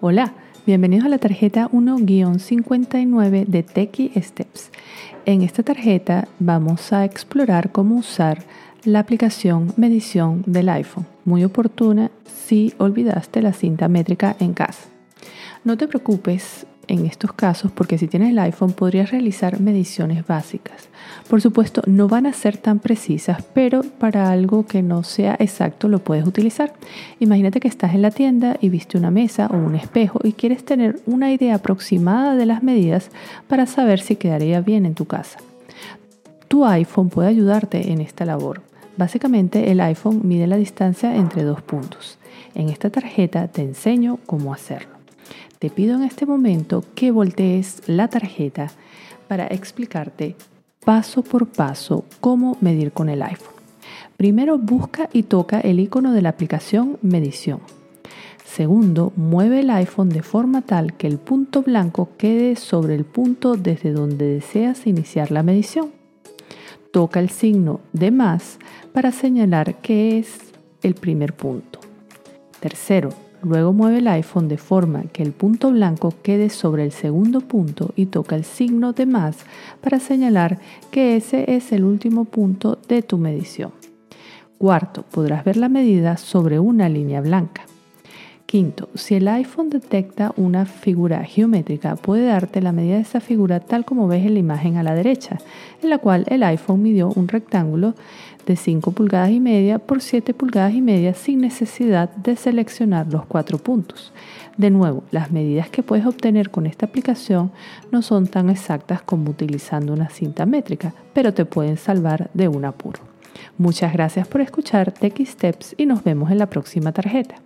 Hola, bienvenidos a la tarjeta 1-59 de Techie Steps. En esta tarjeta vamos a explorar cómo usar la aplicación medición del iPhone, muy oportuna si olvidaste la cinta métrica en casa. No te preocupes, en estos casos porque si tienes el iPhone podrías realizar mediciones básicas. Por supuesto, no van a ser tan precisas, pero para algo que no sea exacto lo puedes utilizar. Imagínate que estás en la tienda y viste una mesa o un espejo y quieres tener una idea aproximada de las medidas para saber si quedaría bien en tu casa. Tu iPhone puede ayudarte en esta labor. Básicamente el iPhone mide la distancia entre dos puntos. En esta tarjeta te enseño cómo hacerlo. Te pido en este momento que voltees la tarjeta para explicarte paso por paso cómo medir con el iPhone. Primero busca y toca el icono de la aplicación Medición. Segundo, mueve el iPhone de forma tal que el punto blanco quede sobre el punto desde donde deseas iniciar la medición. Toca el signo de más para señalar que es el primer punto. Tercero, Luego mueve el iPhone de forma que el punto blanco quede sobre el segundo punto y toca el signo de más para señalar que ese es el último punto de tu medición. Cuarto, podrás ver la medida sobre una línea blanca. Quinto, si el iPhone detecta una figura geométrica, puede darte la medida de esa figura tal como ves en la imagen a la derecha, en la cual el iPhone midió un rectángulo de 5 pulgadas y media por 7 pulgadas y media sin necesidad de seleccionar los cuatro puntos. De nuevo, las medidas que puedes obtener con esta aplicación no son tan exactas como utilizando una cinta métrica, pero te pueden salvar de un apuro. Muchas gracias por escuchar Tech Steps y nos vemos en la próxima tarjeta.